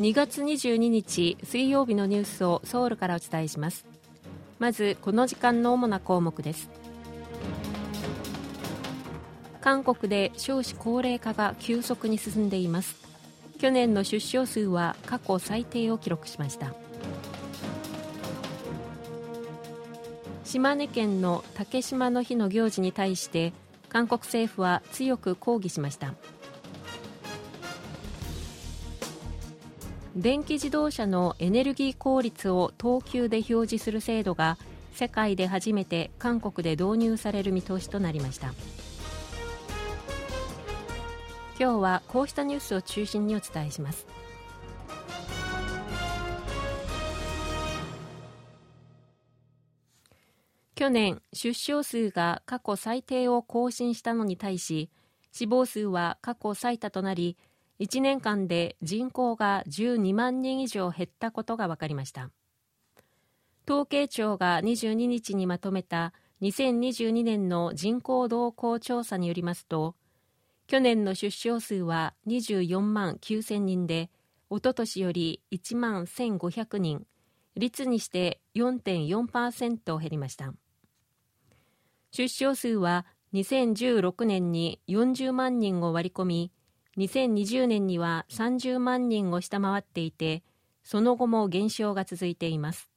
2月22日水曜日のニュースをソウルからお伝えします。まずこの時間の主な項目です。韓国で少子高齢化が急速に進んでいます。去年の出生数は過去最低を記録しました。島根県の竹島の日の行事に対して韓国政府は強く抗議しました。電気自動車のエネルギー効率を等級で表示する制度が世界で初めて韓国で導入される見通しとなりました。今日はこうしたニュースを中心にお伝えします。去年出生数が過去最低を更新したのに対し死亡数は過去最多となり1年間で人口が12万人以上減ったことが分かりました。統計庁が22日にまとめた2022年の人口動向調査によりますと去年の出生数は24万9000人でおととしより1万1500人率にして4.4%減りました。出生数は2016年に40万人を割り込み2020年には30万人を下回っていてその後も減少が続いています。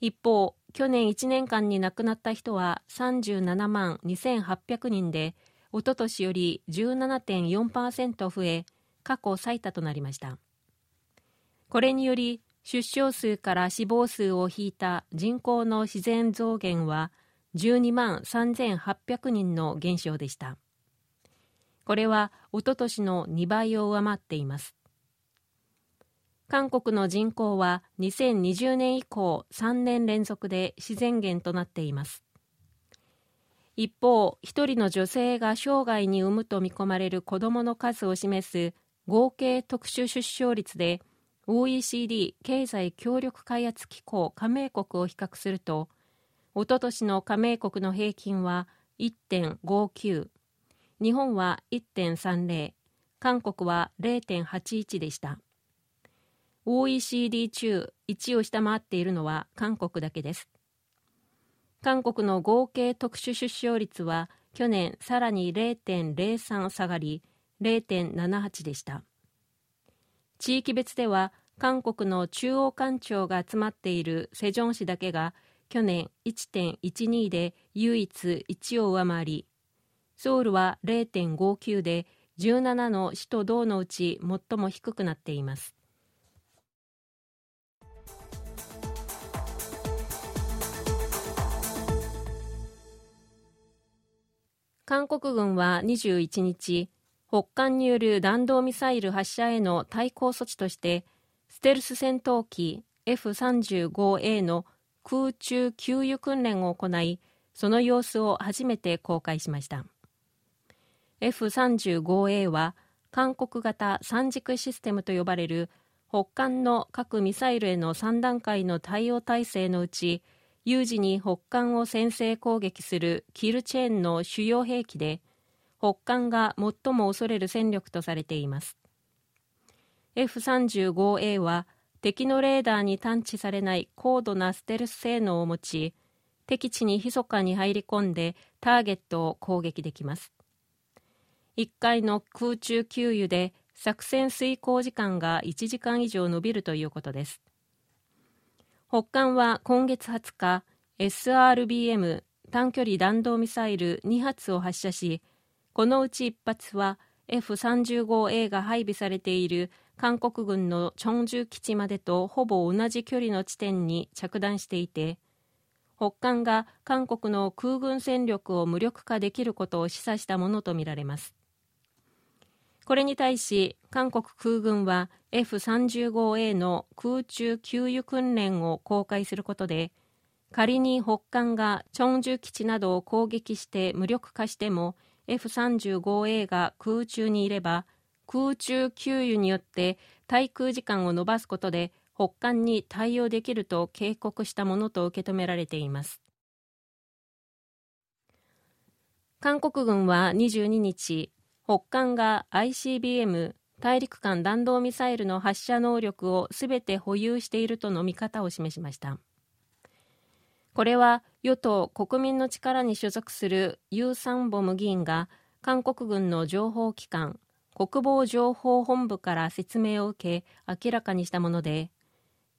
一方去年1年間に亡くなった人は37万2800人でおととしより17.4%増え過去最多となりました。これにより出生数から死亡数を引いた人口の自然増減は12万3800人の減少でした。これはおととしの2倍を上回っています。韓国の人口は2020年以降3年連続で自然減となっています。一方一人の女性が生涯に産むと見込まれる子どもの数を示す合計特殊出生率で OECD 経済協力開発機構加盟国を比較するとおととしの加盟国の平均は1.59日本は1.30韓国は0.81でした。OECD 中1を下回っているのは韓国だけです。韓国の合計特殊出生率は去年さらに0.03下がり0.78でした。地域別では韓国の中央官庁が集まっているセジョン市だけが去年1.12で唯一1を上回りソウルは0.59で17の首都道のうち最も低くなっています。韓国軍は21日北韓による弾道ミサイル発射への対抗措置としてステルス戦闘機 F35A の空中給油訓練を行いその様子を初めて公開しました。F35A は韓国型三軸システムと呼ばれる北韓の核ミサイルへの3段階の対応体制のうち有事に北韓を先制攻撃するキルチェーンの主要兵器で北韓が最も恐れる戦力とされています。F35A は敵のレーダーに探知されない高度なステルス性能を持ち敵地に密かに入り込んでターゲットを攻撃できます。1回の空中給油で作戦遂行時間が1時間以上延びるということです。北韓は今月20日 SRBM 短距離弾道ミサイル2発を発射しこのうち1発は F35A が配備されている韓国軍のチョンジュ基地までとほぼ同じ距離の地点に着弾していて北韓が韓国の空軍戦力を無力化できることを示唆したものとみられます。これに対し韓国空軍は F35A の空中給油訓練を公開することで仮に北韓がチョンジュ基地などを攻撃して無力化しても F35A が空中にいれば空中給油によって対空時間を延ばすことで北韓に対応できると警告したものと受け止められています。韓国軍は22日北韓が ICBM 大陸間弾道ミサイルの発射能力をすべて保有しているとの見方を示しました。これは与党国民の力に所属するユー・サンボム議員が韓国軍の情報機関国防情報本部から説明を受け明らかにしたもので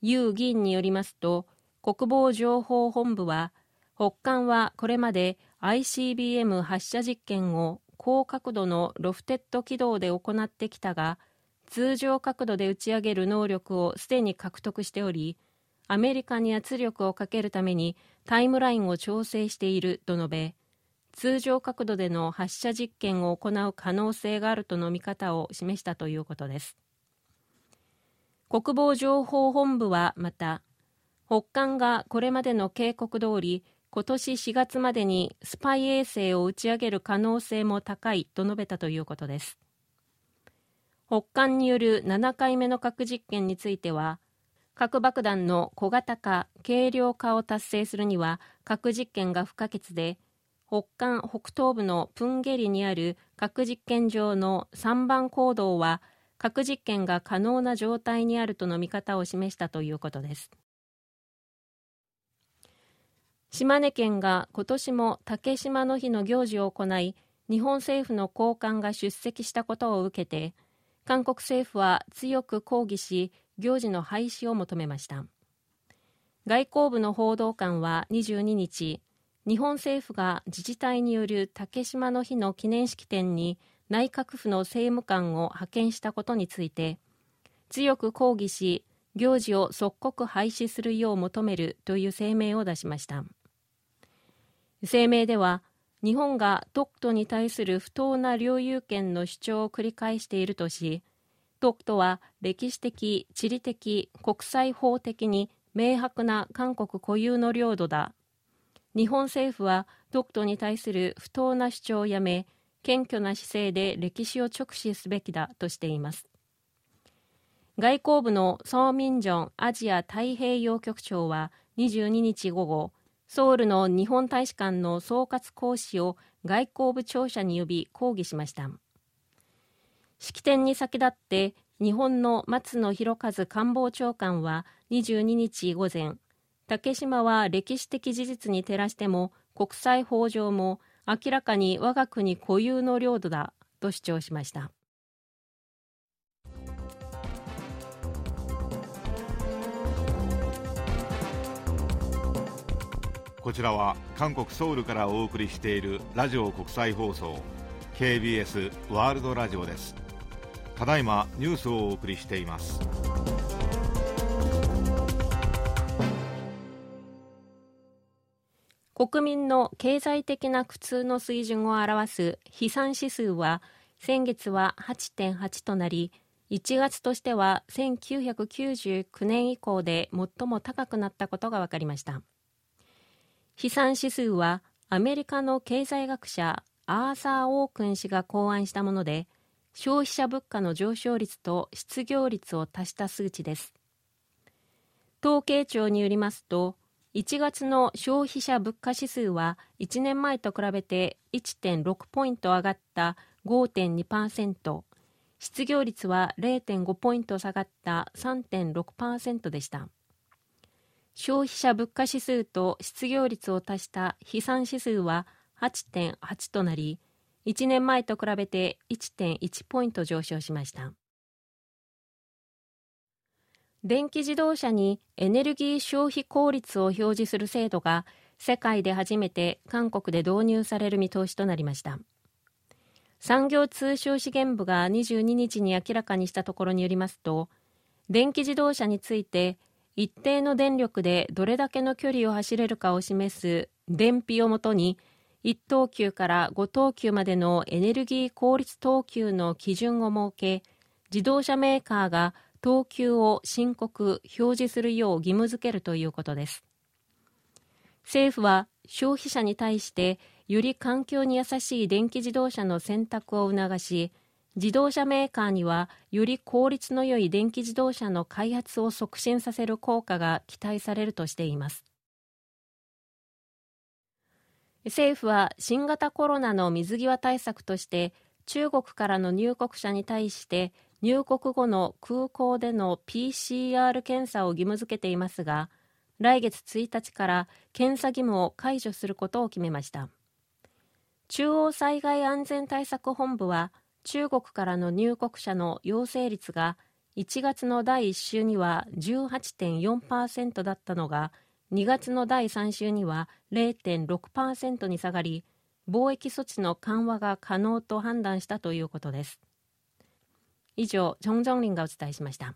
ユー議員によりますと国防情報本部は北韓はこれまで ICBM 発射実験を高角度のロフテッド軌道で行ってきたが通常角度で打ち上げる能力をすでに獲得しておりアメリカに圧力をかけるためにタイムラインを調整していると述べ通常角度での発射実験を行う可能性があるとの見方を示したということです。国防情報本部はまた北韓がこれまでの警告通り今年4月までにスパイ衛星を打ち上げる可能性も高いと述べたということです。北韓による7回目の核実験については核爆弾の小型化軽量化を達成するには核実験が不可欠で北韓北東部のプンゲリにある核実験場の3番坑道は核実験が可能な状態にあるとの見方を示したということです。島根県が今年も竹島の日の行事を行い日本政府の高官が出席したことを受けて韓国政府は強く抗議し行事の廃止を求めました。外交部の報道官は22日日本政府が自治体による竹島の日の記念式典に内閣府の政務官を派遣したことについて強く抗議し行事を即刻廃止するよう求めるという声明を出しました。声明では日本が独島に対する不当な領有権の主張を繰り返しているとし独島は歴史的、地理的、国際法的に明白な韓国固有の領土だ。日本政府は独島に対する不当な主張をやめ謙虚な姿勢で歴史を直視すべきだとしています。外交部のソー・ミンジョンアジア太平洋局長は22日午後ソウルの日本大使館の総括講師を外交部庁舎に呼び抗議しました。式典に先立って日本の松野博一官房長官は22日午前竹島は歴史的事実に照らしても国際法上も明らかに我が国固有の領土だと主張しました。こちらは韓国ソウルからお送りしているラジオ国際放送 KBS ワールドラジオです。ただいまニュースをお送りしています。国民の経済的な苦痛の水準を表す飛散指数は先月は8.8となり1月としては1999年以降で最も高くなったことが分かりました。飛散指数はアメリカの経済学者アーサー・オークン氏が考案したもので消費者物価の上昇率と失業率を足した数値です。統計庁によりますと1月の消費者物価指数は1年前と比べて1.6ポイント上がった5.2%失業率は0.5ポイント下がった3.6%でした。消費者物価指数と失業率を足した飛散指数は8.8となり1年前と比べて1.1ポイント上昇しました。電気自動車にエネルギー消費効率を表示する制度が世界で初めて韓国で導入される見通しとなりました。産業通商資源部が22日に明らかにしたところによりますと電気自動車について一定の電力でどれだけの距離を走れるかを示す電費をもとに1等級から5等級までのエネルギー効率等級の基準を設け自動車メーカーが等級を申告表示するよう義務付けるということです。政府は消費者に対してより環境に優しい電気自動車の選択を促し自動車メーカーにはより効率の良い電気自動車の開発を促進させる効果が期待されるとしています。政府は新型コロナの水際対策として中国からの入国者に対して入国後の空港での PCR 検査を義務付けていますが来月1日から検査義務を解除することを決めました。中央災害安全対策本部は中国からの入国者の陽性率が1月の第1週には18.4%だったのが2月の第3週には0.6%に下がり貿易措置の緩和が可能と判断したということです以上、チョン・ジョンリンがお伝えしました。